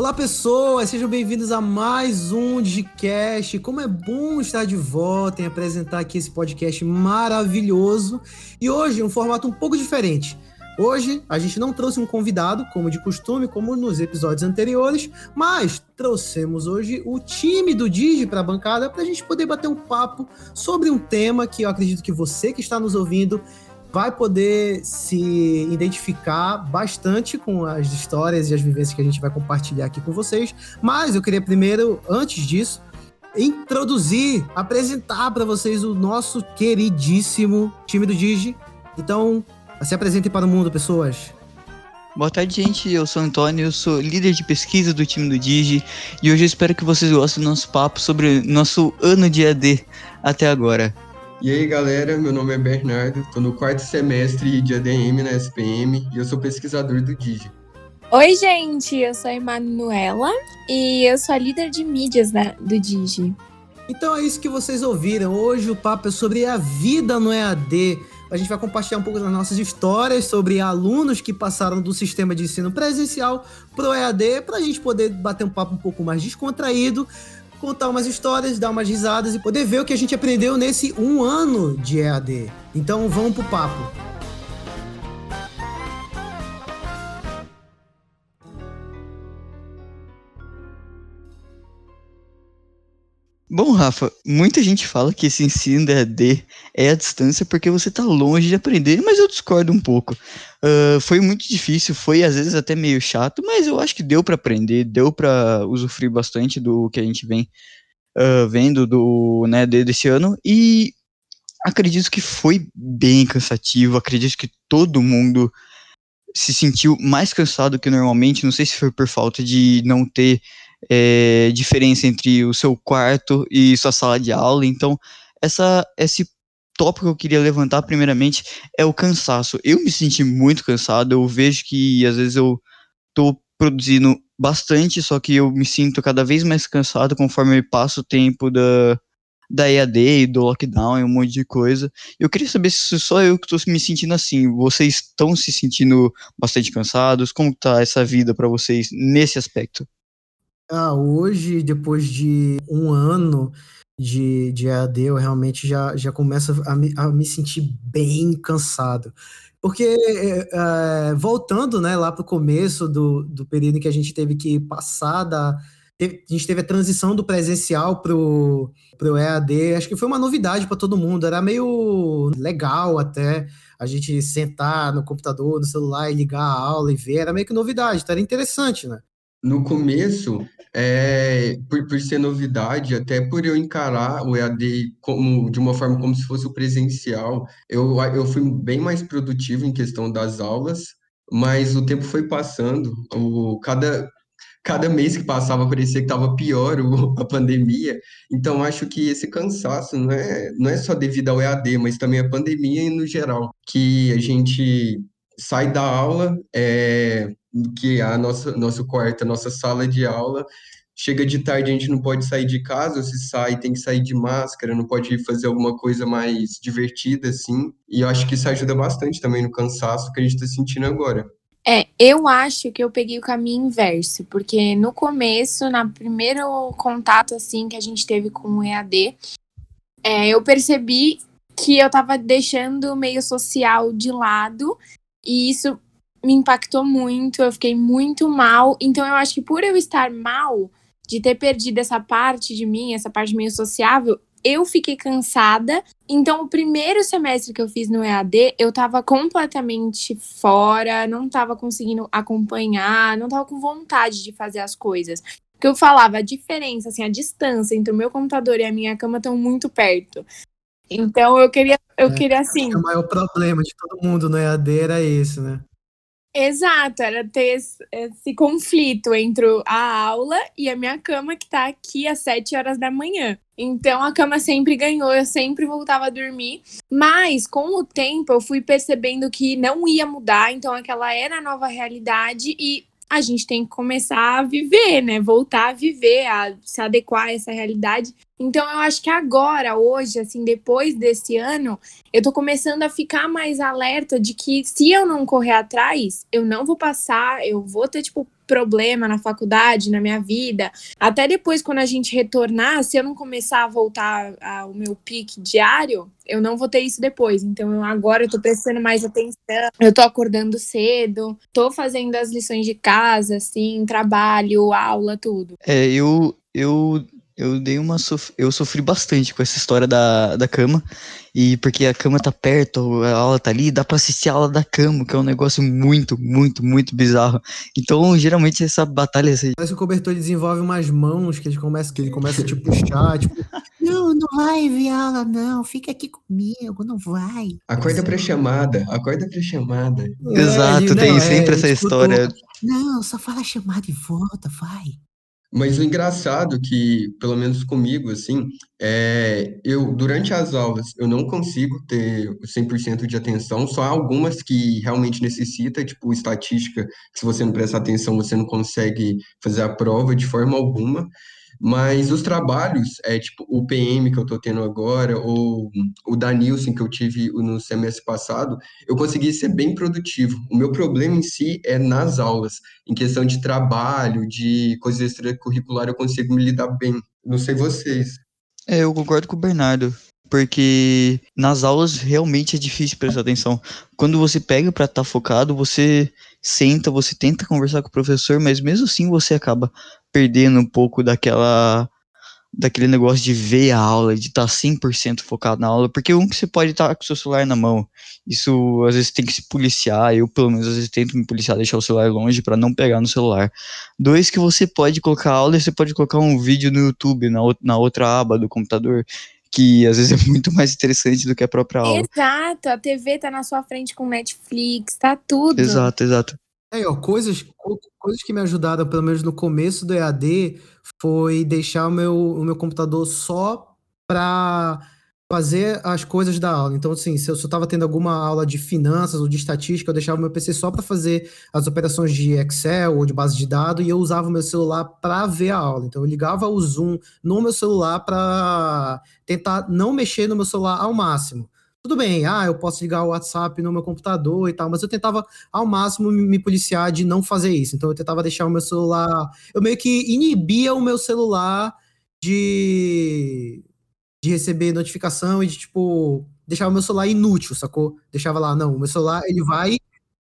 Olá, pessoas, sejam bem-vindos a mais um Digicast. Como é bom estar de volta e apresentar aqui esse podcast maravilhoso. E hoje, um formato um pouco diferente. Hoje, a gente não trouxe um convidado, como de costume, como nos episódios anteriores, mas trouxemos hoje o time do Digi para a bancada para a gente poder bater um papo sobre um tema que eu acredito que você que está nos ouvindo vai poder se identificar bastante com as histórias e as vivências que a gente vai compartilhar aqui com vocês. Mas eu queria primeiro, antes disso, introduzir, apresentar para vocês o nosso queridíssimo time do Digi. Então, se apresentem para o mundo, pessoas. Boa tarde, gente. Eu sou Antônio, eu sou líder de pesquisa do time do Digi e hoje eu espero que vocês gostem do nosso papo sobre nosso ano de AD até agora. E aí, galera, meu nome é Bernardo, estou no quarto semestre de ADM na SPM e eu sou pesquisador do Digi. Oi, gente, eu sou a Emanuela e eu sou a líder de mídias da, do Digi. Então é isso que vocês ouviram. Hoje o papo é sobre a vida no EAD. A gente vai compartilhar um pouco das nossas histórias sobre alunos que passaram do sistema de ensino presencial para o EAD, para a gente poder bater um papo um pouco mais descontraído contar umas histórias, dar umas risadas e poder ver o que a gente aprendeu nesse um ano de EAD. Então vamos pro papo. Bom, Rafa, muita gente fala que esse ensino da EAD é a distância porque você está longe de aprender, mas eu discordo um pouco. Uh, foi muito difícil, foi às vezes até meio chato, mas eu acho que deu para aprender, deu para usufruir bastante do que a gente vem uh, vendo do né, desse ano e acredito que foi bem cansativo, acredito que todo mundo se sentiu mais cansado que normalmente, não sei se foi por falta de não ter é, diferença entre o seu quarto e sua sala de aula. Então, essa, esse tópico que eu queria levantar, primeiramente, é o cansaço. Eu me senti muito cansado, eu vejo que às vezes eu tô produzindo bastante, só que eu me sinto cada vez mais cansado conforme passo o tempo da, da EAD e do lockdown e um monte de coisa. Eu queria saber se só eu que estou me sentindo assim. Vocês estão se sentindo bastante cansados? Como está essa vida para vocês nesse aspecto? Ah, hoje, depois de um ano de, de EAD, eu realmente já, já começo a me, a me sentir bem cansado. Porque, é, voltando né, lá para o começo do, do período em que a gente teve que passar da. A gente teve a transição do presencial para o EAD, acho que foi uma novidade para todo mundo, era meio legal até a gente sentar no computador, no celular e ligar a aula e ver, era meio que novidade, então era interessante, né? No começo, é, por, por ser novidade, até por eu encarar o EAD como, de uma forma como se fosse o presencial, eu, eu fui bem mais produtivo em questão das aulas, mas o tempo foi passando, o, cada, cada mês que passava parecia que estava pior o, a pandemia, então acho que esse cansaço não é, não é só devido ao EAD, mas também à pandemia no geral, que a gente sai da aula, é, que a nossa nosso quarto, a nossa sala de aula, chega de tarde a gente não pode sair de casa, se sai tem que sair de máscara, não pode fazer alguma coisa mais divertida assim. E eu acho que isso ajuda bastante também no cansaço que a gente está sentindo agora. É, eu acho que eu peguei o caminho inverso, porque no começo, no primeiro contato assim que a gente teve com o EAD, é, eu percebi que eu tava deixando o meio social de lado, e isso me impactou muito, eu fiquei muito mal. Então eu acho que por eu estar mal, de ter perdido essa parte de mim, essa parte meio sociável, eu fiquei cansada. Então, o primeiro semestre que eu fiz no EAD, eu tava completamente fora, não tava conseguindo acompanhar, não tava com vontade de fazer as coisas. Porque eu falava, a diferença, assim, a distância entre o meu computador e a minha cama estão muito perto. Então, eu queria, eu é, queria assim. O maior problema de todo mundo no EAD era isso, né? Exato, era ter esse, esse, conflito entre a aula e a minha cama, que tá aqui às 7 horas da manhã. Então a cama sempre ganhou, eu sempre voltava a dormir. Mas com o tempo eu fui percebendo que não ia mudar, então aquela era a nova realidade e a gente tem que começar a viver, né? Voltar a viver, a se adequar a essa realidade. Então eu acho que agora, hoje, assim, depois desse ano, eu tô começando a ficar mais alerta de que se eu não correr atrás, eu não vou passar, eu vou ter, tipo, problema na faculdade, na minha vida, até depois, quando a gente retornar, se eu não começar a voltar ao meu pique diário, eu não vou ter isso depois. Então, eu, agora eu tô prestando mais atenção, eu tô acordando cedo, tô fazendo as lições de casa, assim, trabalho, aula, tudo. É, eu, eu eu dei uma sof... eu sofri bastante com essa história da, da cama. E porque a cama tá perto a aula tá ali dá para assistir a aula da cama que é um negócio muito muito muito bizarro. Então geralmente essa batalha assim... parece que o cobertor desenvolve umas mãos que ele começa que ele começa a te puxar tipo não não vai ver aula não fica aqui comigo não vai. Acorda para chamada acorda para chamada. É, exato tem não, sempre é, essa história. não só fala chamada e volta vai mas o engraçado que, pelo menos comigo, assim, é, eu, durante as aulas, eu não consigo ter 100% de atenção, só algumas que realmente necessita, tipo estatística, que se você não prestar atenção, você não consegue fazer a prova de forma alguma. Mas os trabalhos, é tipo o PM que eu estou tendo agora, ou o da Nilson que eu tive no semestre passado, eu consegui ser bem produtivo. O meu problema em si é nas aulas, em questão de trabalho, de coisas extracurricular, eu consigo me lidar bem. Não sei vocês. É, eu concordo com o Bernardo porque nas aulas realmente é difícil prestar atenção. Quando você pega para estar tá focado, você senta, você tenta conversar com o professor, mas mesmo assim você acaba perdendo um pouco daquela daquele negócio de ver a aula, de estar tá 100% focado na aula, porque um que você pode estar tá com o seu celular na mão, isso às vezes tem que se policiar, eu pelo menos às vezes tento me policiar, deixar o celular longe para não pegar no celular. Dois que você pode colocar aula e você pode colocar um vídeo no YouTube, na, na outra aba do computador, que às vezes é muito mais interessante do que a própria aula. Exato, a TV tá na sua frente com Netflix, tá tudo. Exato, exato. É, ó, coisas, coisas que me ajudaram, pelo menos no começo do EAD, foi deixar o meu, o meu computador só para fazer as coisas da aula. Então, assim, se eu estava tendo alguma aula de finanças ou de estatística, eu deixava o meu PC só para fazer as operações de Excel ou de base de dados e eu usava o meu celular para ver a aula. Então, eu ligava o Zoom no meu celular para tentar não mexer no meu celular ao máximo. Tudo bem, ah, eu posso ligar o WhatsApp no meu computador e tal, mas eu tentava ao máximo me policiar de não fazer isso. Então eu tentava deixar o meu celular. Eu meio que inibia o meu celular de, de receber notificação e de, tipo, deixar o meu celular inútil, sacou? Deixava lá, não, o meu celular ele vai.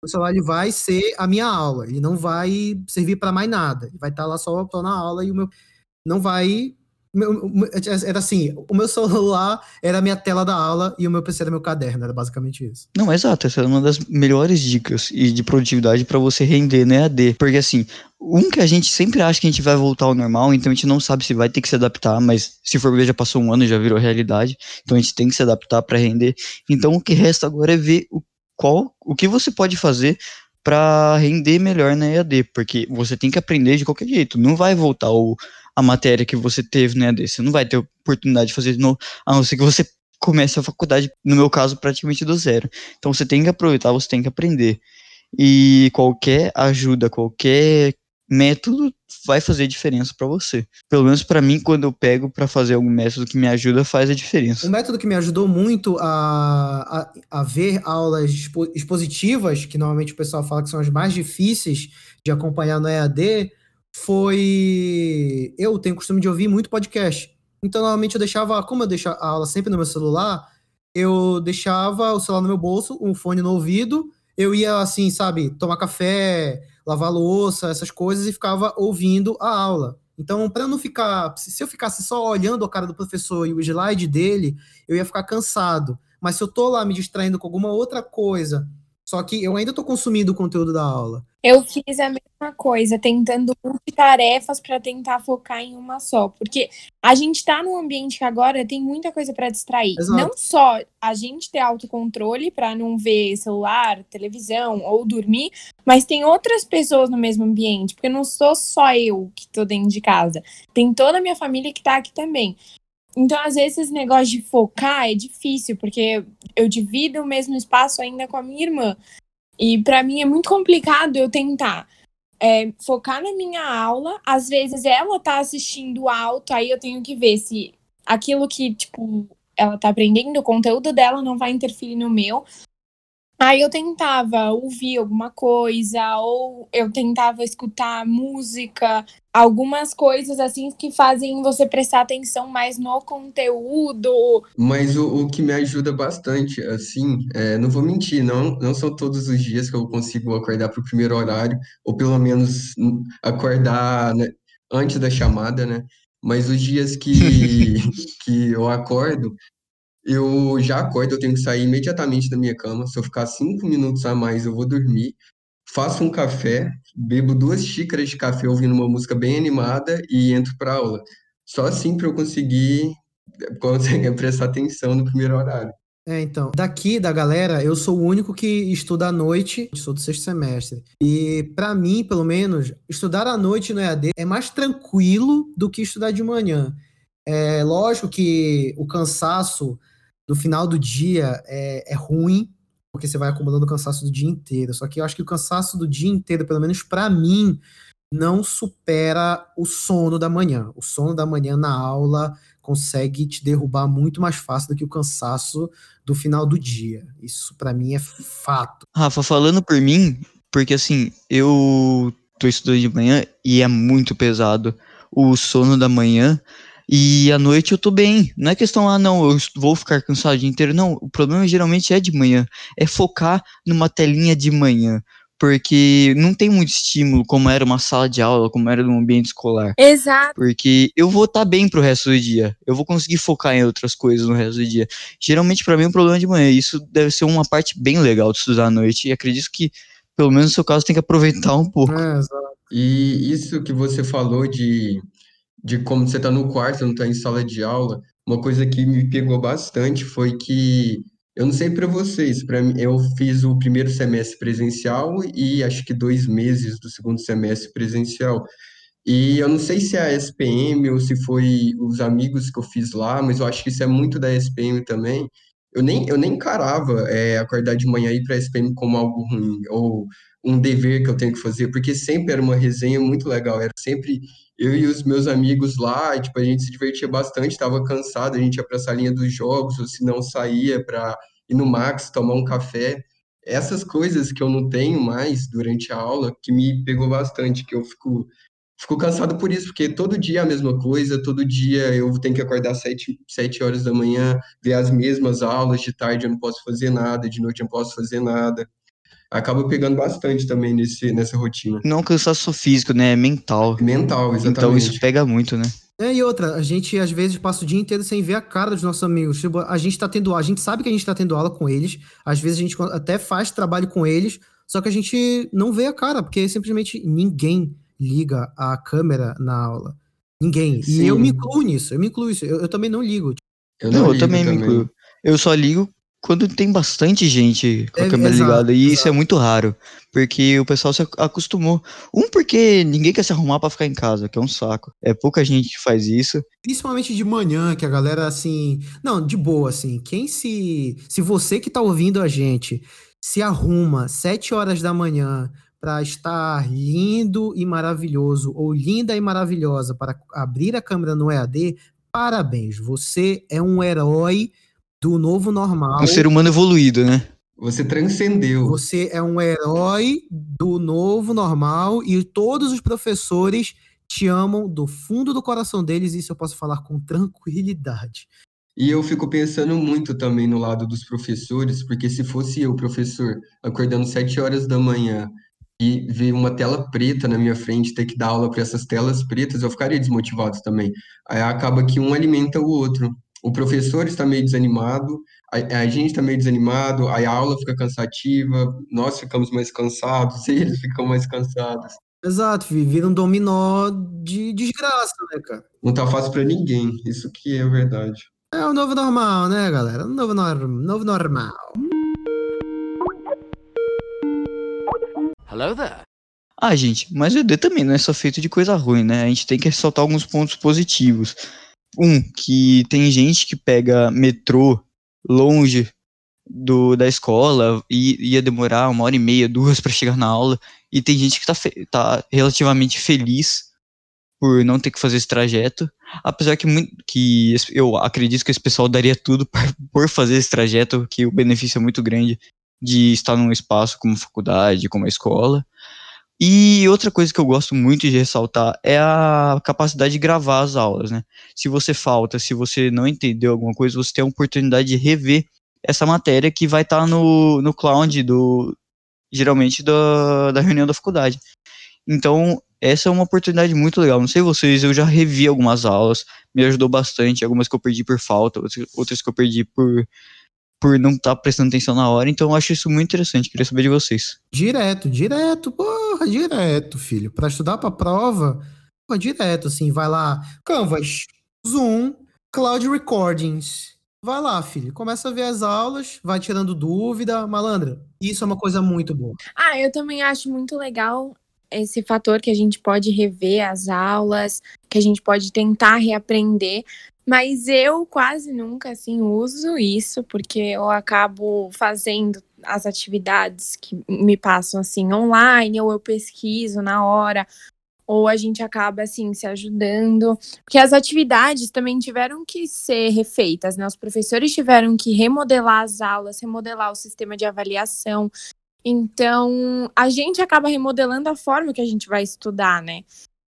O celular ele vai ser a minha aula, ele não vai servir para mais nada. Ele vai estar tá lá só na aula e o meu não vai era assim, o meu celular era a minha tela da aula e o meu PC era meu caderno, era basicamente isso. Não, exato, essa é uma das melhores dicas e de produtividade para você render no EAD, porque assim, um que a gente sempre acha que a gente vai voltar ao normal, então a gente não sabe se vai ter que se adaptar, mas se for ver já passou um ano, já virou realidade, então a gente tem que se adaptar para render. Então o que resta agora é ver o qual, o que você pode fazer para render melhor na EAD, porque você tem que aprender de qualquer jeito, não vai voltar o a matéria que você teve no EAD. Você não vai ter oportunidade de fazer de novo, a não ser que você comece a faculdade, no meu caso, praticamente do zero. Então você tem que aproveitar, você tem que aprender. E qualquer ajuda, qualquer método vai fazer diferença para você. Pelo menos para mim, quando eu pego para fazer algum método que me ajuda, faz a diferença. Um método que me ajudou muito a, a, a ver aulas expositivas, que normalmente o pessoal fala que são as mais difíceis de acompanhar no EAD, foi. Eu tenho o costume de ouvir muito podcast. Então, normalmente eu deixava, como eu deixo a aula sempre no meu celular, eu deixava o celular no meu bolso, um fone no ouvido, eu ia assim, sabe, tomar café, lavar louça, essas coisas e ficava ouvindo a aula. Então, para não ficar, se eu ficasse só olhando a cara do professor e o slide dele, eu ia ficar cansado. Mas se eu tô lá me distraindo com alguma outra coisa só que eu ainda estou consumindo o conteúdo da aula. Eu fiz a mesma coisa, tentando tarefas para tentar focar em uma só. Porque a gente está num ambiente que agora tem muita coisa para distrair. Exato. Não só a gente ter autocontrole para não ver celular, televisão ou dormir, mas tem outras pessoas no mesmo ambiente. Porque não sou só eu que estou dentro de casa. Tem toda a minha família que está aqui também. Então, às vezes, esse negócio de focar é difícil, porque eu divido o mesmo espaço ainda com a minha irmã. E para mim é muito complicado eu tentar é, focar na minha aula. Às vezes ela tá assistindo alto, aí eu tenho que ver se aquilo que, tipo, ela tá aprendendo, o conteúdo dela não vai interferir no meu. Aí eu tentava ouvir alguma coisa, ou eu tentava escutar música, algumas coisas assim que fazem você prestar atenção mais no conteúdo. Mas o, o que me ajuda bastante, assim, é, não vou mentir, não, não são todos os dias que eu consigo acordar para o primeiro horário, ou pelo menos acordar, né, antes da chamada, né? Mas os dias que, que eu acordo, eu já acordo, eu tenho que sair imediatamente da minha cama. Se eu ficar cinco minutos a mais, eu vou dormir. Faço um café, bebo duas xícaras de café ouvindo uma música bem animada e entro para aula. Só assim para eu conseguir, conseguir prestar atenção no primeiro horário. É, então, daqui da galera, eu sou o único que estuda à noite, sou do sexto semestre. E para mim, pelo menos, estudar à noite no EAD é mais tranquilo do que estudar de manhã. É lógico que o cansaço no final do dia é, é ruim, porque você vai acumulando o cansaço do dia inteiro. Só que eu acho que o cansaço do dia inteiro, pelo menos para mim, não supera o sono da manhã. O sono da manhã na aula consegue te derrubar muito mais fácil do que o cansaço do final do dia. Isso para mim é fato. Rafa, falando por mim, porque assim, eu tô estudando de manhã e é muito pesado o sono da manhã. E à noite eu tô bem. Não é questão, ah, não, eu vou ficar cansado o dia inteiro. Não, o problema geralmente é de manhã. É focar numa telinha de manhã. Porque não tem muito estímulo, como era uma sala de aula, como era no ambiente escolar. Exato. Porque eu vou estar tá bem pro resto do dia. Eu vou conseguir focar em outras coisas no resto do dia. Geralmente, para mim, é um problema de manhã. Isso deve ser uma parte bem legal de estudar à noite. E acredito que, pelo menos no seu caso, tem que aproveitar um pouco. É, exato. E isso que você falou de de como você está no quarto, não está em sala de aula, uma coisa que me pegou bastante foi que, eu não sei para vocês, para eu fiz o primeiro semestre presencial e acho que dois meses do segundo semestre presencial. E eu não sei se é a SPM ou se foi os amigos que eu fiz lá, mas eu acho que isso é muito da SPM também. Eu nem, eu nem encarava é, acordar de manhã e ir para a SPM como algo ruim, ou um dever que eu tenho que fazer, porque sempre era uma resenha muito legal, era sempre eu e os meus amigos lá, tipo, a gente se divertia bastante, estava cansado, a gente ia para a salinha dos jogos, ou se não saía para ir no Max tomar um café. Essas coisas que eu não tenho mais durante a aula, que me pegou bastante, que eu fico fico cansado por isso, porque todo dia é a mesma coisa, todo dia eu tenho que acordar sete, sete horas da manhã, ver as mesmas aulas, de tarde eu não posso fazer nada, de noite eu não posso fazer nada acaba pegando bastante também nesse, nessa rotina. Não cansaço físico, né? É mental. Mental, exatamente. Então isso pega muito, né? É, e outra, a gente às vezes passa o dia inteiro sem ver a cara dos nossos amigos. Tipo, a gente tá tendo, a gente sabe que a gente tá tendo aula com eles, às vezes a gente até faz trabalho com eles, só que a gente não vê a cara, porque simplesmente ninguém liga a câmera na aula. Ninguém. Sim. E eu me incluo nisso, eu me incluo isso. Eu, eu também não ligo. Eu não, não eu também, também me incluo. Eu só ligo quando tem bastante gente com a é, câmera exato, ligada. E exato. isso é muito raro. Porque o pessoal se acostumou. Um, porque ninguém quer se arrumar para ficar em casa, que é um saco. É pouca gente que faz isso. Principalmente de manhã, que a galera, assim. Não, de boa, assim. Quem se. Se você que tá ouvindo a gente se arruma sete horas da manhã para estar lindo e maravilhoso, ou linda e maravilhosa para abrir a câmera no EAD, parabéns. Você é um herói do novo normal. Um ser humano evoluído, né? Você transcendeu. Você é um herói do novo normal e todos os professores te amam do fundo do coração deles, isso eu posso falar com tranquilidade. E eu fico pensando muito também no lado dos professores, porque se fosse eu, professor, acordando sete horas da manhã e ver uma tela preta na minha frente, ter que dar aula para essas telas pretas, eu ficaria desmotivado também. Aí acaba que um alimenta o outro o professor está meio desanimado, a, a gente está meio desanimado, a aula fica cansativa, nós ficamos mais cansados, eles ficam mais cansados. Exato, vira um dominó de desgraça, né, cara? Não tá fácil para ninguém, isso que é verdade. É o novo normal, né, galera? O novo, norm novo normal. Hello there. Ah, gente, mas o ED também não é só feito de coisa ruim, né? A gente tem que ressaltar alguns pontos positivos. Um, que tem gente que pega metrô longe do, da escola e ia demorar uma hora e meia, duas para chegar na aula, e tem gente que tá, tá relativamente feliz por não ter que fazer esse trajeto, apesar que, que eu acredito que esse pessoal daria tudo por fazer esse trajeto, que o benefício é muito grande. de estar num espaço como faculdade, como a escola. E outra coisa que eu gosto muito de ressaltar é a capacidade de gravar as aulas, né? Se você falta, se você não entendeu alguma coisa, você tem a oportunidade de rever essa matéria que vai estar tá no, no cloud do geralmente da, da reunião da faculdade. Então, essa é uma oportunidade muito legal. Não sei vocês, eu já revi algumas aulas, me ajudou bastante, algumas que eu perdi por falta, outras que eu perdi por por não estar tá prestando atenção na hora, então eu acho isso muito interessante, queria saber de vocês. Direto, direto, porra, direto, filho. Para estudar para prova, porra, direto, assim, vai lá, Canvas, Zoom, Cloud Recordings. Vai lá, filho, começa a ver as aulas, vai tirando dúvida, malandra. Isso é uma coisa muito boa. Ah, eu também acho muito legal esse fator que a gente pode rever as aulas, que a gente pode tentar reaprender, mas eu quase nunca assim uso isso, porque eu acabo fazendo as atividades que me passam assim online, ou eu pesquiso na hora, ou a gente acaba assim se ajudando, porque as atividades também tiveram que ser refeitas, né? Os professores tiveram que remodelar as aulas, remodelar o sistema de avaliação. Então, a gente acaba remodelando a forma que a gente vai estudar, né?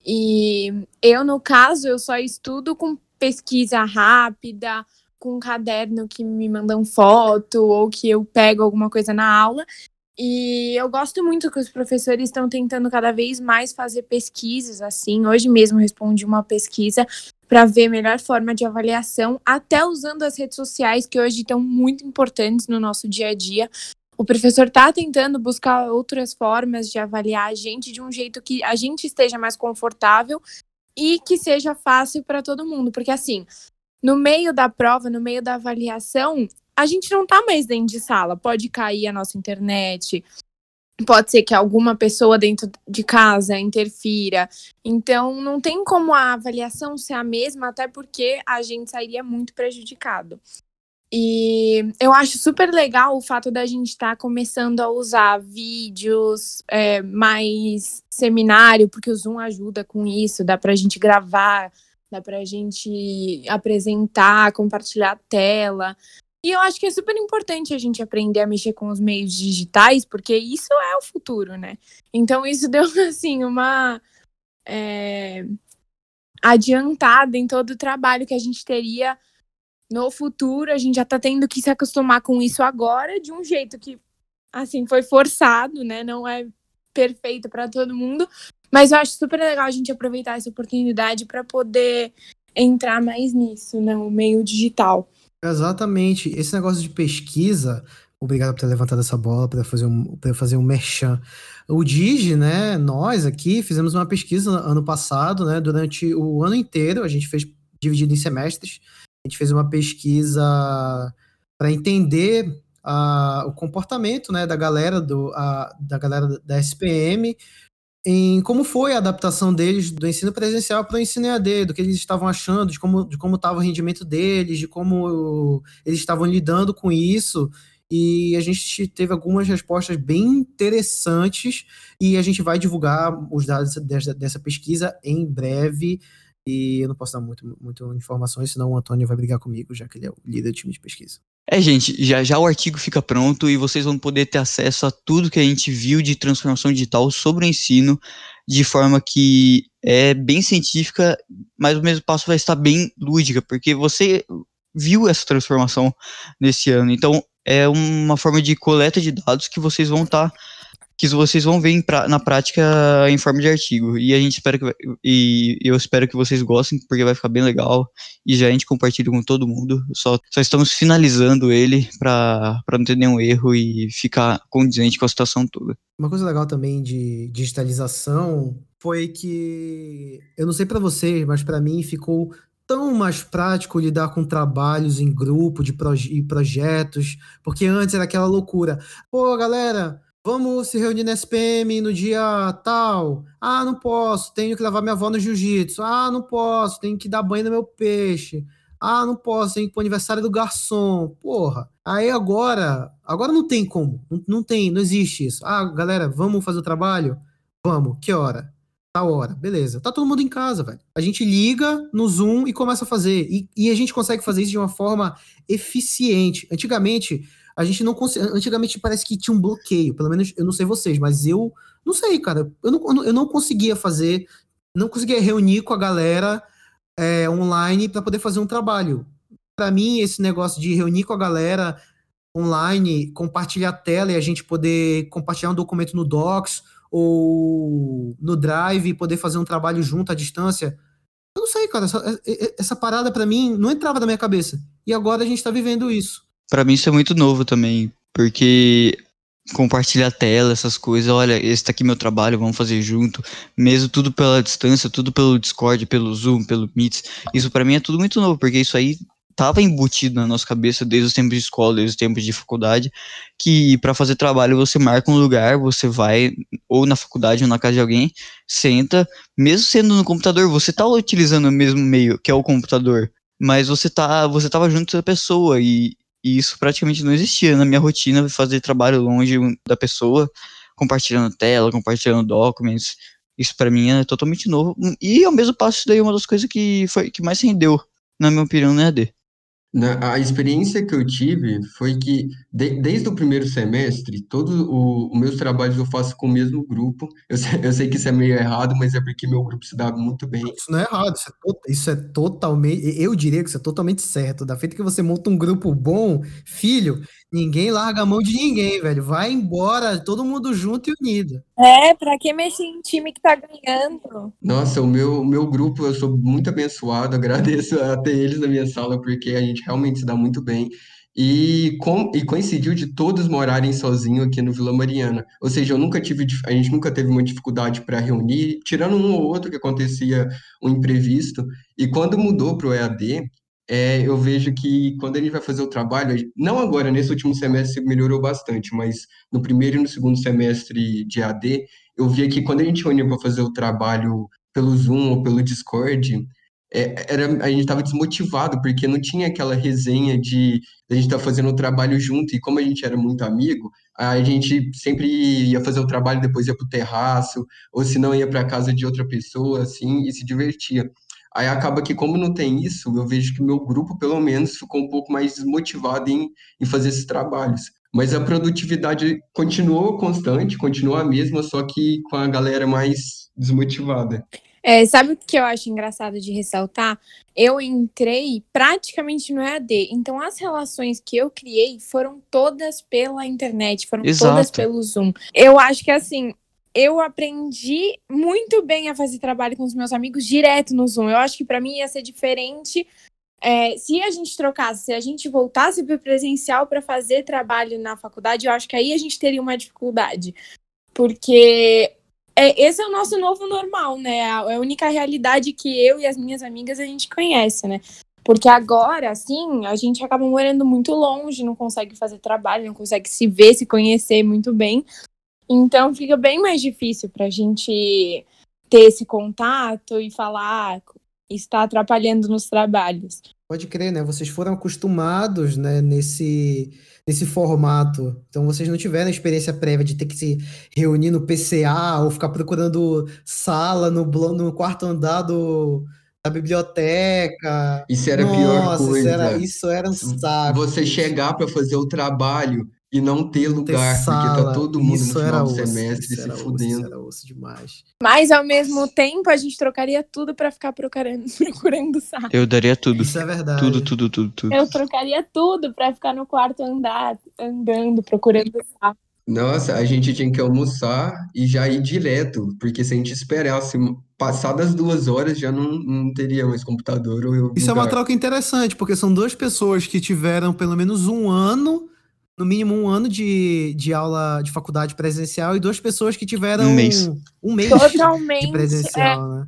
E eu, no caso, eu só estudo com pesquisa rápida, com um caderno que me mandam foto ou que eu pego alguma coisa na aula. E eu gosto muito que os professores estão tentando cada vez mais fazer pesquisas assim. Hoje mesmo respondi uma pesquisa para ver melhor forma de avaliação, até usando as redes sociais que hoje estão muito importantes no nosso dia a dia. O professor está tentando buscar outras formas de avaliar a gente de um jeito que a gente esteja mais confortável e que seja fácil para todo mundo, porque assim, no meio da prova, no meio da avaliação, a gente não tá mais dentro de sala, pode cair a nossa internet, pode ser que alguma pessoa dentro de casa interfira. Então, não tem como a avaliação ser a mesma, até porque a gente sairia muito prejudicado. E eu acho super legal o fato da gente estar tá começando a usar vídeos é, mais seminário, porque o Zoom ajuda com isso, dá para a gente gravar, para a gente apresentar, compartilhar a tela. E eu acho que é super importante a gente aprender a mexer com os meios digitais, porque isso é o futuro, né? Então isso deu, assim, uma é, adiantada em todo o trabalho que a gente teria no futuro, a gente já tá tendo que se acostumar com isso agora, de um jeito que, assim, foi forçado, né? Não é perfeito para todo mundo, mas eu acho super legal a gente aproveitar essa oportunidade para poder entrar mais nisso, né? O meio digital. Exatamente. Esse negócio de pesquisa, obrigado por ter levantado essa bola para fazer um para fazer um merchan. O Digi, né, nós aqui fizemos uma pesquisa ano passado, né, durante o ano inteiro, a gente fez dividido em semestres. A gente fez uma pesquisa para entender a, o comportamento né, da galera do, a, da galera da SPM em como foi a adaptação deles do ensino presencial para o ensino EAD, do que eles estavam achando, de como de como estava o rendimento deles, de como eles estavam lidando com isso. E a gente teve algumas respostas bem interessantes e a gente vai divulgar os dados dessa, dessa pesquisa em breve. E eu não posso dar muito, muito informações, senão o Antônio vai brigar comigo, já que ele é o líder do time de pesquisa. É, gente, já já o artigo fica pronto e vocês vão poder ter acesso a tudo que a gente viu de transformação digital sobre o ensino, de forma que é bem científica, mas o mesmo passo vai estar bem lúdica, porque você viu essa transformação nesse ano. Então, é uma forma de coleta de dados que vocês vão estar que vocês vão ver pra, na prática em forma de artigo. E a gente espera que e eu espero que vocês gostem, porque vai ficar bem legal. E já a gente compartilha com todo mundo. Só, só estamos finalizando ele para não ter nenhum erro e ficar condizente com a situação toda. Uma coisa legal também de digitalização foi que eu não sei para vocês, mas para mim ficou tão mais prático lidar com trabalhos em grupo de proje e projetos, porque antes era aquela loucura. Pô, galera, Vamos se reunir na SPM no dia tal. Ah, não posso, tenho que levar minha avó no jiu-jitsu. Ah, não posso, tenho que dar banho no meu peixe. Ah, não posso, tenho que ir pro aniversário do garçom. Porra. Aí agora, agora não tem como. Não, não tem, não existe isso. Ah, galera, vamos fazer o trabalho? Vamos. Que hora? Tal hora. Beleza. Tá todo mundo em casa, velho. A gente liga no Zoom e começa a fazer. E, e a gente consegue fazer isso de uma forma eficiente. Antigamente, a gente não conseguia. Antigamente parece que tinha um bloqueio, pelo menos eu não sei vocês, mas eu não sei, cara. Eu não, eu não conseguia fazer, não conseguia reunir com a galera é, online para poder fazer um trabalho. Para mim, esse negócio de reunir com a galera online, compartilhar a tela e a gente poder compartilhar um documento no Docs ou no Drive e poder fazer um trabalho junto à distância. Eu não sei, cara. Essa, essa parada para mim não entrava na minha cabeça. E agora a gente tá vivendo isso. Para mim isso é muito novo também, porque compartilhar tela, essas coisas, olha, esse tá aqui meu trabalho, vamos fazer junto, mesmo tudo pela distância, tudo pelo Discord, pelo Zoom, pelo Meet, isso para mim é tudo muito novo, porque isso aí tava embutido na nossa cabeça desde os tempos de escola, desde os tempos de faculdade, que para fazer trabalho você marca um lugar, você vai ou na faculdade ou na casa de alguém, senta, mesmo sendo no computador, você tá utilizando o mesmo meio, que é o computador, mas você tá, você tava junto da pessoa e, e isso praticamente não existia na minha rotina, fazer trabalho longe da pessoa, compartilhando tela, compartilhando documentos. Isso para mim é totalmente novo. E ao mesmo passo, isso daí é uma das coisas que foi que mais rendeu, na minha opinião, no EAD. Na, a experiência que eu tive foi que, de, desde o primeiro semestre, todos os meus trabalhos eu faço com o mesmo grupo. Eu sei, eu sei que isso é meio errado, mas é porque meu grupo se dá muito bem. Isso não é errado, isso é, isso é totalmente. Eu diria que isso é totalmente certo. Da feita que você monta um grupo bom, filho, Ninguém larga a mão de ninguém, velho. Vai embora, todo mundo junto e unido. É, pra que mexer em time que tá ganhando? Nossa, o meu, o meu grupo, eu sou muito abençoado, agradeço a ter eles na minha sala, porque a gente realmente se dá muito bem. E, com, e coincidiu de todos morarem sozinhos aqui no Vila Mariana. Ou seja, eu nunca tive, a gente nunca teve uma dificuldade para reunir, tirando um ou outro que acontecia um imprevisto. E quando mudou para o EAD, é, eu vejo que quando gente vai fazer o trabalho, não agora, nesse último semestre melhorou bastante, mas no primeiro e no segundo semestre de AD, eu via que quando a gente reunia para fazer o trabalho pelo Zoom ou pelo Discord, é, era, a gente estava desmotivado, porque não tinha aquela resenha de a gente estar tá fazendo o trabalho junto, e como a gente era muito amigo, a gente sempre ia fazer o trabalho, depois ia para o terraço, ou se não ia para a casa de outra pessoa, assim, e se divertia. Aí acaba que, como não tem isso, eu vejo que meu grupo, pelo menos, ficou um pouco mais desmotivado em, em fazer esses trabalhos. Mas a produtividade continuou constante, continua a mesma, só que com a galera mais desmotivada. É, sabe o que eu acho engraçado de ressaltar? Eu entrei praticamente no EAD, então as relações que eu criei foram todas pela internet, foram Exato. todas pelo Zoom. Eu acho que assim, eu aprendi muito bem a fazer trabalho com os meus amigos direto no Zoom. Eu acho que para mim ia ser diferente é, se a gente trocasse, se a gente voltasse para o presencial para fazer trabalho na faculdade, eu acho que aí a gente teria uma dificuldade. Porque é, esse é o nosso novo normal, né? É a única realidade que eu e as minhas amigas a gente conhece, né? Porque agora, assim, a gente acaba morando muito longe, não consegue fazer trabalho, não consegue se ver, se conhecer muito bem. Então fica bem mais difícil para a gente ter esse contato e falar, ah, está atrapalhando nos trabalhos. Pode crer, né? Vocês foram acostumados, né, nesse, nesse formato. Então vocês não tiveram a experiência prévia de ter que se reunir no PCA ou ficar procurando sala no, no quarto andar do, da biblioteca. Isso era Nossa, pior coisa. Isso era, isso era um saco. Você chegar para fazer o trabalho e não ter lugar, ter porque tá todo mundo isso no final do osso, semestre se fudendo. Osso, era osso demais. Mas ao mesmo tempo a gente trocaria tudo para ficar procurando, procurando saco. Eu daria tudo. Isso é verdade. Tudo, tudo, tudo, tudo. Eu trocaria tudo para ficar no quarto andar, andando, procurando saco. Nossa, a gente tinha que almoçar e já ir direto, porque se a gente esperasse passadas duas horas já não, não teria mais computador. Ou Isso lugar. é uma troca interessante, porque são duas pessoas que tiveram pelo menos um ano no mínimo um ano de, de aula de faculdade presencial e duas pessoas que tiveram um mês, um mês Totalmente, de presencial, é. né?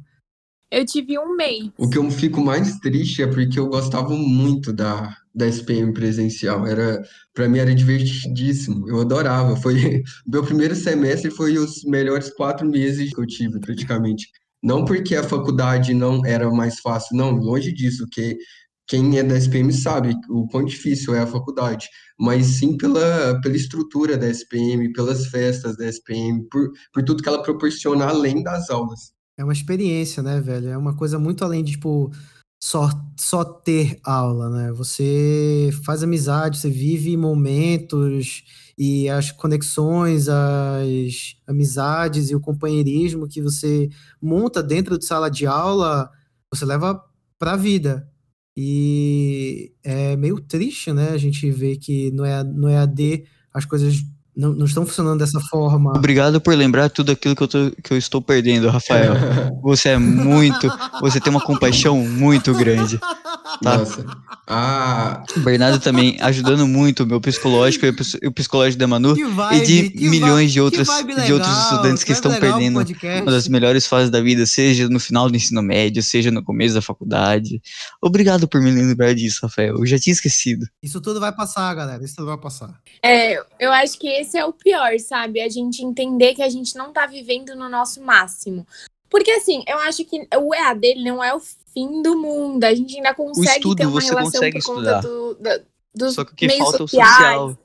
Eu tive um mês. O que eu fico mais triste é porque eu gostava muito da, da SPM presencial. Era, para mim era divertidíssimo. Eu adorava. Foi meu primeiro semestre foi os melhores quatro meses que eu tive praticamente. Não porque a faculdade não era mais fácil, não, longe disso, que quem é da SPM sabe o quão difícil é a faculdade, mas sim pela, pela estrutura da SPM, pelas festas da SPM, por, por tudo que ela proporciona além das aulas. É uma experiência, né, velho? É uma coisa muito além de, tipo, só, só ter aula, né? Você faz amizade, você vive momentos e as conexões, as amizades e o companheirismo que você monta dentro de sala de aula, você leva para a vida. E é meio triste, né? A gente ver que no, EA, no EAD as coisas não, não estão funcionando dessa forma. Obrigado por lembrar tudo aquilo que eu, tô, que eu estou perdendo, Rafael. Você é muito. Você tem uma compaixão muito grande. Tá? Nossa. Ah, O Bernardo também ajudando muito o meu psicológico e o ps- o psicológico da Manu Que e vibe, de milhões de outros, que vibe de outros legal, estudantes que vibe estão legal perdendo uma das melhores fases da vida, seja no final do ensino médio, seja no começo da faculdade. Obrigado por me lembrar disso, Rafael. Eu já tinha esquecido. Isso tudo vai passar, galera. Isso tudo vai passar. É, eu acho que esse é o pior, sabe? A gente entender que a gente não tá vivendo no nosso máximo. Porque, assim, eu acho que o EAD ele não é o fim do mundo. A gente ainda consegue estudo ter uma você relação consegue por conta estudar. do, da- dos Só que o que meios falta é o sociais. social.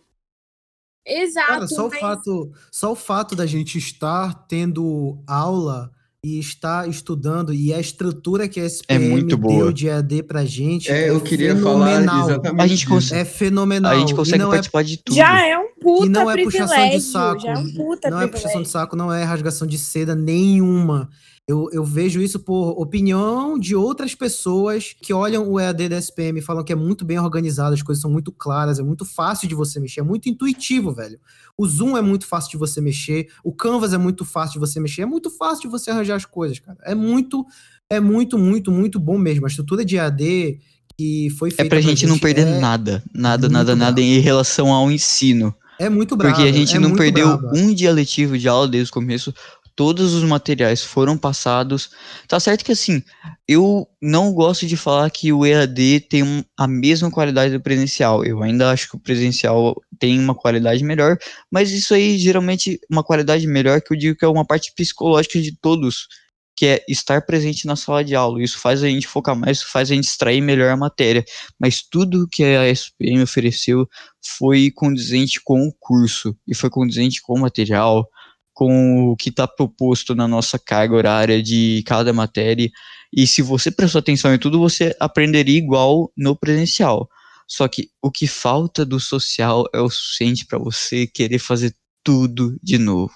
Exato. Cara, só o, mas- fato, só o fato da gente estar tendo aula e estar estudando e a estrutura que a SPM É muito deu boa. de EAD pra gente é, eu queria falar fenomenal. exatamente A gente consegue- É fenomenal. A gente consegue não é participar de tudo. Já é um puta E não é puxação de privilégio. saco. Já é um puta não é puxação privilégio. de saco, não é rasgação de seda nenhuma. Eu, eu vejo isso por opinião de outras pessoas que olham o EAD da SPM e falam que é muito bem organizado, as coisas são muito claras, é muito fácil de você mexer, é muito intuitivo, velho. O Zoom é muito fácil de você mexer, o Canvas é muito fácil de você mexer, é muito fácil de você arranjar as coisas, cara. É muito, é muito, muito, muito bom mesmo. A estrutura de EAD que foi feita É pra gente não perder é, nada, nada, nada, nada brabo. em relação ao ensino. É muito bravo. Porque a gente é não perdeu um dia letivo de aula desde o começo. Todos os materiais foram passados. Tá certo que assim, eu não gosto de falar que o EAD tem a mesma qualidade do presencial. Eu ainda acho que o presencial tem uma qualidade melhor, mas isso aí geralmente uma qualidade melhor que eu digo que é uma parte psicológica de todos, que é estar presente na sala de aula. Isso faz a gente focar mais, isso faz a gente extrair melhor a matéria. Mas tudo que a SPM ofereceu foi condizente com o curso e foi condizente com o material, com o que está proposto na nossa carga horária de cada matéria. E se você prestou atenção em tudo, você aprenderia igual no presencial. Só que o que falta do social é o suficiente para você querer fazer tudo de novo.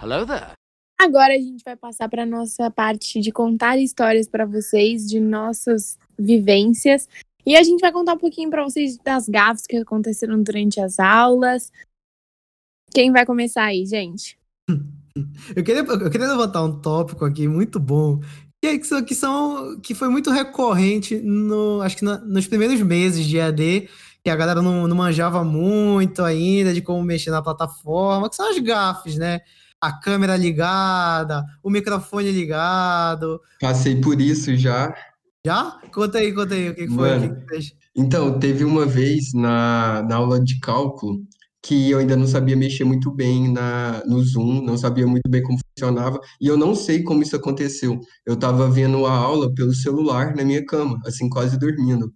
Hello there. Agora a gente vai passar para nossa parte de contar histórias para vocês de nossas vivências. E a gente vai contar um pouquinho para vocês das gafes que aconteceram durante as aulas. Quem vai começar aí, gente? Eu queria, eu queria levantar um tópico aqui muito bom, que, é que, são, que, foi muito recorrente no, acho que na- nos primeiros meses de EAD, que a galera não, não manjava muito ainda de como mexer na plataforma, que são as gafes, né? A câmera ligada, o microfone ligado. Passei por isso já. Já? Conta aí, conta aí o que que foi. Mano. que que. Então, teve uma vez na, na aula de cálculo que eu ainda não sabia mexer muito bem na, no Zoom, não sabia muito bem como funcionava, e eu não sei como isso aconteceu. Eu estava vendo a aula pelo celular na minha cama, assim, quase dormindo.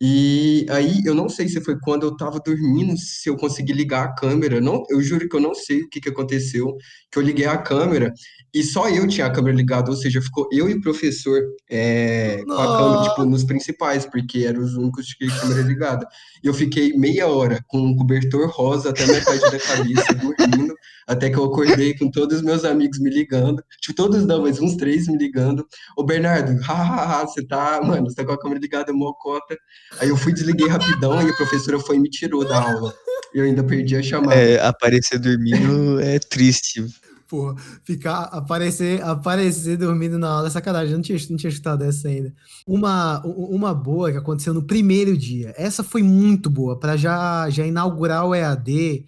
E aí, eu não sei se foi quando eu estava dormindo, se eu consegui ligar a câmera. Não, eu juro que eu não sei o que que aconteceu, que eu liguei a câmera e só eu tinha a câmera ligada, ou seja, ficou eu e o professor é, com a câmera, tipo, nos principais, porque eram os únicos que tinham a câmera ligada. E eu fiquei meia hora com um cobertor rosa até metade da cabeça, dormindo, até que eu acordei com todos os meus amigos me ligando. Tipo, todos não, mas uns três me ligando. Ô, Bernardo, hahaha, você tá, mano, você tá com a câmera ligada, mocota. Aí eu fui, desliguei rapidão e a professora foi e me tirou da aula. Eu ainda perdi a chamada. É, aparecer dormindo é triste. Porra, ficar, aparecer, aparecer dormindo na aula é sacanagem. Eu não tinha, não tinha escutado essa ainda. Uma, uma boa que aconteceu no primeiro dia. Essa foi muito boa, para já, já inaugurar o EAD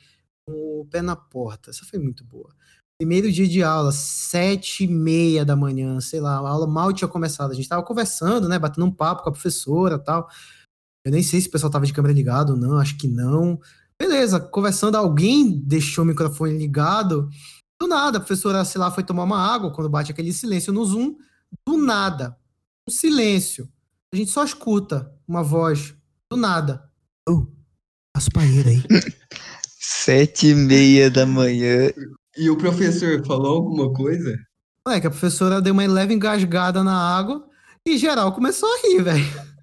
o pé na porta. Essa foi muito boa. Primeiro dia de aula, sete e meia da manhã, sei lá, a aula mal tinha começado. A gente tava conversando, né, batendo um papo com a professora e tal. Eu nem sei se o pessoal tava de câmera ligada ou não, acho que não. Beleza, conversando, alguém deixou o microfone ligado. Do nada, a professora, sei lá, foi tomar uma água, quando bate aquele silêncio no Zoom, do nada, um silêncio. A gente só escuta uma voz, do nada. Ô, passa o banheiro aí. Sete e meia da manhã. E o professor falou alguma coisa? Moleque, a professora deu uma leve engasgada na água e geral começou a rir, velho.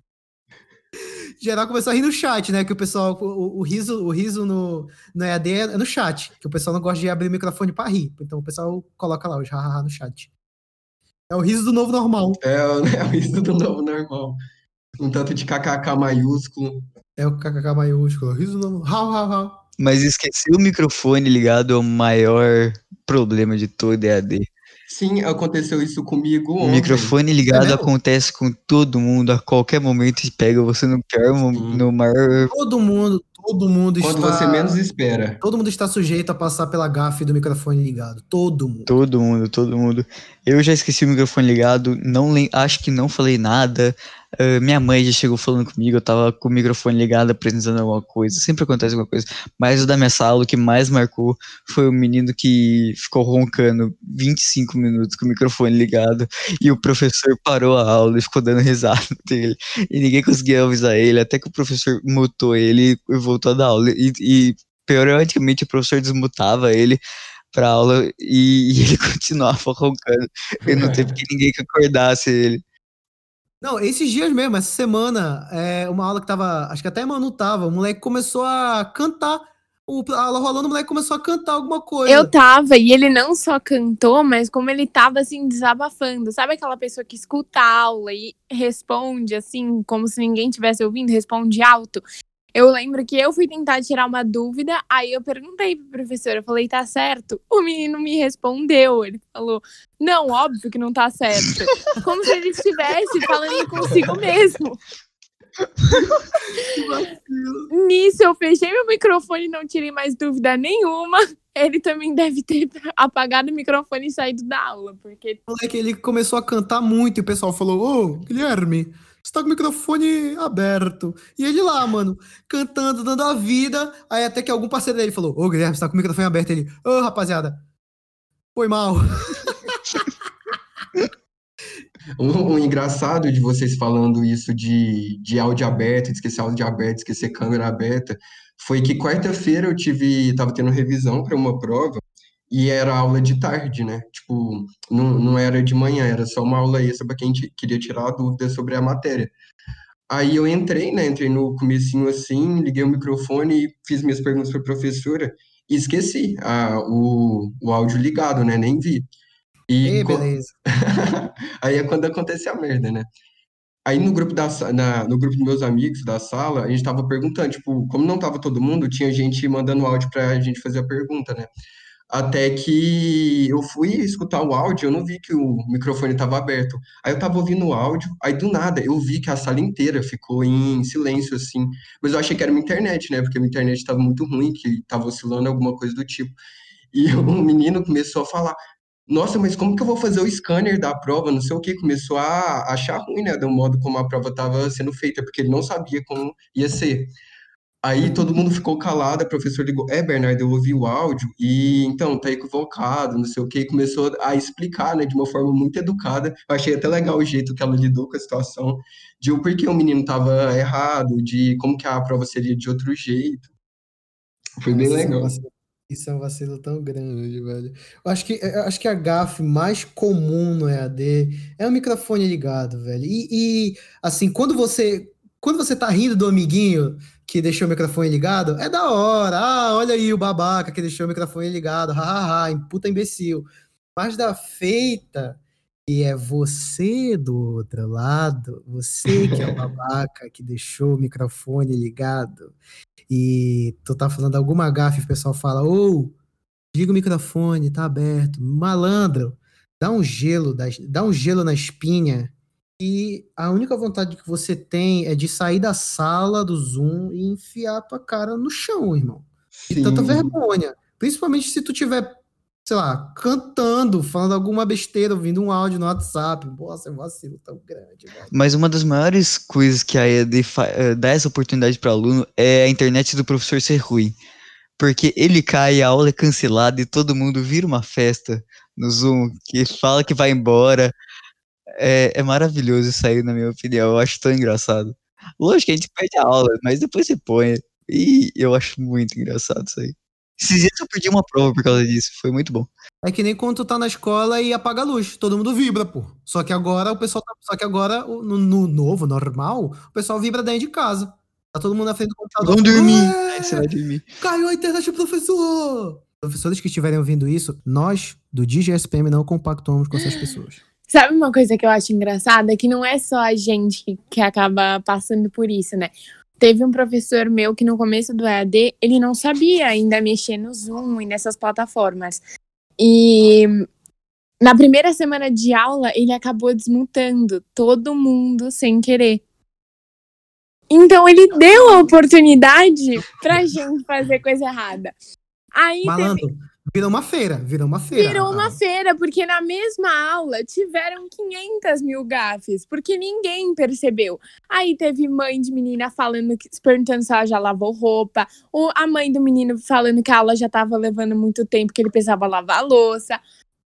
Geral começou a rir no chat, né? Que o pessoal, o, o riso, o riso no, no EAD é no chat, que o pessoal não gosta de abrir o microfone pra rir. Então o pessoal coloca lá os hahaha no chat. É o riso do novo normal. É, o- é o riso do novo normal. Um tanto de kkk maiúsculo. É o kkk maiúsculo. Riso do novo. Hau, hau, hau. Mas esquecer o microfone ligado é o maior problema de todo EAD. Sim, aconteceu isso comigo O ontem. microfone ligado acontece com todo mundo a qualquer momento e pega você no pior, Sim. no maior. Todo mundo, todo mundo Quando está. você menos espera. Todo mundo está sujeito a passar pela gafe do microfone ligado. Todo mundo. Todo mundo, todo mundo. Eu já esqueci o microfone ligado, não acho que não falei nada. Ah, minha mãe já chegou falando comigo, eu tava com o microfone ligado apresentando alguma coisa. Sempre acontece alguma coisa. Mas o da minha sala, o que mais marcou foi o menino que ficou roncando 25 minutos com o microfone ligado e o professor parou a aula e ficou dando risada dele. E ninguém conseguia avisar ele, até que o professor mutou ele e voltou a dar aula. E, e periodicamente o professor desmutava ele pra aula e, e ele continuava roncando. E não teve ninguém que acordasse ele. Não, esses dias mesmo, essa semana, é, uma aula que tava. Acho que até Manu tava. O moleque começou a cantar. O, a aula rolando, o moleque começou a cantar alguma coisa. Eu tava, e ele não só cantou, mas como ele tava assim, desabafando. Sabe aquela pessoa que escuta a aula e responde assim, como se ninguém tivesse ouvindo, responde alto? Eu lembro que eu fui tentar tirar uma dúvida, aí eu perguntei pro professor, eu falei, tá certo? O menino me respondeu, ele falou, não, óbvio que não tá certo. Como se ele estivesse falando consigo mesmo. Nisso eu fechei meu microfone e não tirei mais dúvida nenhuma. Ele também deve ter apagado o microfone e saído da aula, porque O moleque ele começou a cantar muito e o pessoal falou: Ô, Guilherme, você tá com o microfone aberto. E ele lá, mano, cantando, dando a vida. Aí até que algum parceiro dele falou: Ô, Guilherme, você tá com o microfone aberto. Ele: Ô, rapaziada, foi mal. Um, um engraçado de vocês falando isso de, de áudio aberto, de esquecer áudio aberto, esquecer câmera aberta, foi que quarta-feira eu tive, tava tendo revisão para uma prova e era aula de tarde, né? Tipo, não, não era de manhã, era só uma aula extra para quem queria tirar dúvidas sobre a matéria. Aí eu entrei, né? Entrei no comecinho assim, liguei o microfone e fiz minhas perguntas para a professora e esqueci a, o, o áudio ligado, né? Nem vi. E beleza. Aí é quando acontece a merda, né? Aí no grupo da, na, no grupo dos meus amigos da sala, a gente tava perguntando, tipo, como não tava todo mundo, tinha gente mandando áudio pra gente fazer a pergunta, né? Até que eu fui escutar o áudio, eu não vi que o microfone tava aberto. Aí eu tava ouvindo o áudio, aí do nada eu vi que a sala inteira ficou em silêncio, assim. Mas eu achei que era minha internet, né? Porque a minha internet tava muito ruim, que tava oscilando alguma coisa do tipo. E o menino começou a falar, nossa, mas como que eu vou fazer o scanner da prova? Não sei o que. Começou a achar ruim, né? Do modo como a prova estava sendo feita, porque ele não sabia como ia ser. Aí todo mundo ficou calado, a professora ligou, é, Bernardo, eu ouvi o áudio, e então, tá equivocado, não sei o que, começou a explicar, né, de uma forma muito educada. Eu achei até legal o jeito que ela lidou com a situação, de o porquê o menino tava errado, de como que a prova seria de outro jeito. Foi bem Nossa, legal. Isso é um vacilo tão grande, velho. Eu acho que, eu acho que a gafe mais comum no EAD é o microfone ligado, velho. E, e, assim, quando você quando você tá rindo do amiguinho que deixou o microfone ligado, é da hora. Ah, olha aí o babaca que deixou o microfone ligado. Hahaha, ha, puta imbecil. Mas da feita, e é você do outro lado, você que é o babaca que deixou o microfone ligado e tu tá falando alguma gafe, o pessoal fala, ô, liga o microfone, tá aberto. Malandro, dá um gelo, dá, um gelo na espinha e a única vontade que você tem é de sair da sala do Zoom e enfiar a tua cara no chão, irmão. De tanta Sim. vergonha. Principalmente se tu tiver, sei lá, cantando, falando alguma besteira, ouvindo um áudio no WhatsApp. Nossa, é um vacilo tão grande, velho. Mas uma das maiores coisas que a EAD eh, dá essa oportunidade para aluno é a internet do professor ser ruim. Porque ele cai, a aula é cancelada e todo mundo vira uma festa no Zoom, que fala que vai embora. É, é maravilhoso isso aí, na minha opinião. Eu acho tão engraçado. Lógico que a gente perde a aula, mas depois você põe. E eu acho muito engraçado isso aí. Esses dias eu perdi uma prova por causa disso. Foi muito bom. É que nem quando tu tá na escola e apaga a luz. Todo mundo vibra, pô. Só que agora o pessoal tá. Só que agora, no, no novo, normal, o pessoal vibra dentro de casa. Tá todo mundo na frente do computador. Vamos dormir. Ué, Aí você vai dormir. Caiu a internet, professor! Professores que estiverem ouvindo isso, nós, do DGSPM, não compactuamos com essas pessoas. Sabe uma coisa que eu acho engraçada? Que não é só a gente que acaba passando por isso, né? Teve um professor meu que no começo do EAD, ele não sabia ainda mexer no Zoom e nessas plataformas. E na primeira semana de aula, ele acabou desmutando todo mundo sem querer. Então ele deu a oportunidade pra gente fazer coisa errada. Aí teve Malandro, virou uma feira, virou uma feira. Virou uma Ah, feira, porque na mesma aula tiveram 500 mil gafes, porque ninguém percebeu. Aí teve mãe de menina falando, que, perguntando se ela já lavou roupa, ou a mãe do menino falando que a aula já tava levando muito tempo, que ele precisava lavar louça.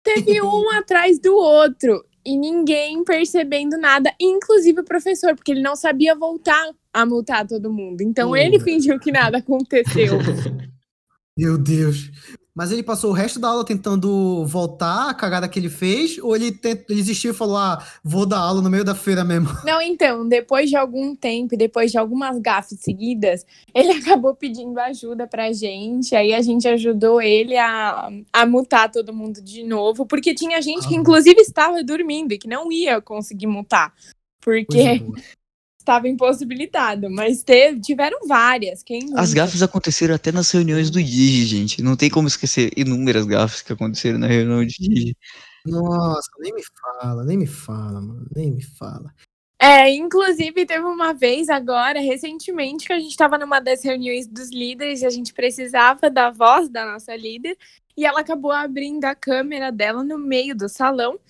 Teve um atrás do outro, e ninguém percebendo nada, inclusive o professor, porque ele não sabia voltar a multar todo mundo. Então ele fingiu que nada aconteceu. Meu Deus. Mas ele passou o resto da aula tentando voltar a cagada que ele fez? Ou ele, tent... ele desistiu e falou: ah, vou dar aula no meio da feira mesmo? Não, então, depois de algum tempo, e depois de algumas gafes seguidas, ele acabou pedindo ajuda pra gente. Aí a gente ajudou ele a, a mutar todo mundo de novo, porque tinha gente que, Ah. inclusive, estava dormindo e que não ia conseguir mutar, Coisa porque boa. Estava impossibilitado. Mas teve, tiveram várias. Quem As gafes aconteceram até nas reuniões do Digi, gente. Não tem como esquecer inúmeras gafes que aconteceram na reunião de Digi. Nossa, nem me fala, nem me fala, mano, nem me fala. É, inclusive teve uma vez agora, recentemente, que a gente estava numa das reuniões dos líderes e a gente precisava da voz da nossa líder e ela acabou abrindo a câmera dela no meio do salão.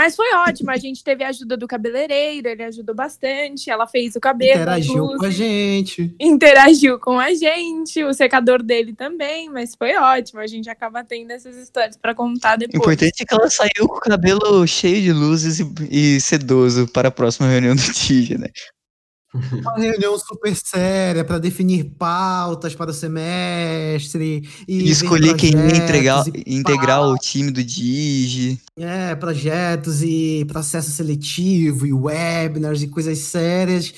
Mas foi ótimo, a gente teve a ajuda do cabeleireiro, ele ajudou bastante, ela fez o cabelo, Interagiu com a gente. interagiu com a gente, o secador dele também, mas foi ótimo, a gente acaba tendo essas histórias para contar O depois. importante é que ela saiu com o cabelo cheio de luzes e, e sedoso para a próxima reunião do Digi, né? Uma reunião super séria para definir pautas para o semestre. E, E escolher quem ia entregar, integrar o time do Digi. É, projetos e processo seletivo e webinars e coisas sérias.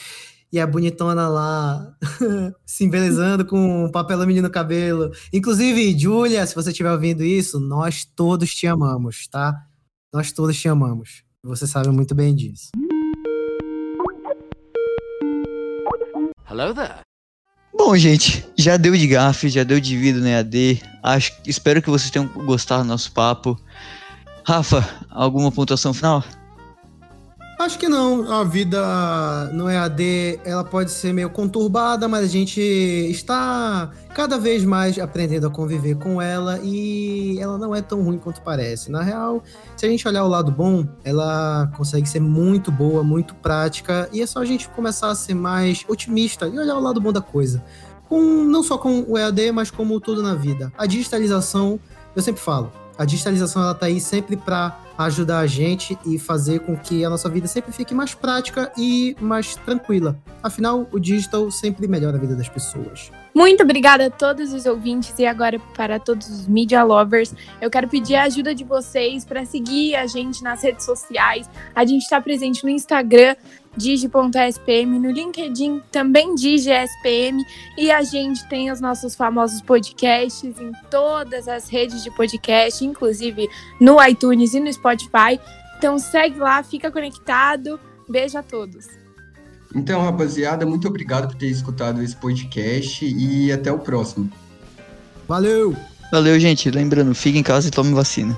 E a bonitona lá se embelezando com papel alumínio no cabelo. Inclusive, Júlia, se você estiver ouvindo isso, nós todos te amamos, tá? Nós todos te amamos. Você sabe muito bem disso. Hello there. Bom, gente, já deu de gafe, já deu de vida no EAD. Acho, espero que vocês tenham gostado do nosso papo. Rafa, alguma pontuação final? Acho que não. A vida no EAD ela pode ser meio conturbada, mas a gente está cada vez mais aprendendo a conviver com ela e ela não é tão ruim quanto parece. Na real, se a gente olhar o lado bom, ela consegue ser muito boa, muito prática e é só a gente começar a ser mais otimista e olhar o lado bom da coisa. Com, não só com o EAD, mas como tudo na vida. A digitalização, eu sempre falo, a digitalização ela tá aí sempre para ajudar a gente e fazer com que a nossa vida sempre fique mais prática e mais tranquila. Afinal, o digital sempre melhora a vida das pessoas. Muito obrigada a todos os ouvintes e agora para todos os media lovers. Eu quero pedir a ajuda de vocês para seguir a gente nas redes sociais. A gente está presente no Instagram, digi.spm, no LinkedIn, também digi.spm. E a gente tem os nossos famosos podcasts em todas as redes de podcast, inclusive no iTunes e no Spotify. Então segue lá, fica conectado. Beijo a todos. Então, rapaziada, muito obrigado por ter escutado esse podcast e até o próximo. Valeu! Valeu, gente. Lembrando, fique em casa e tome vacina.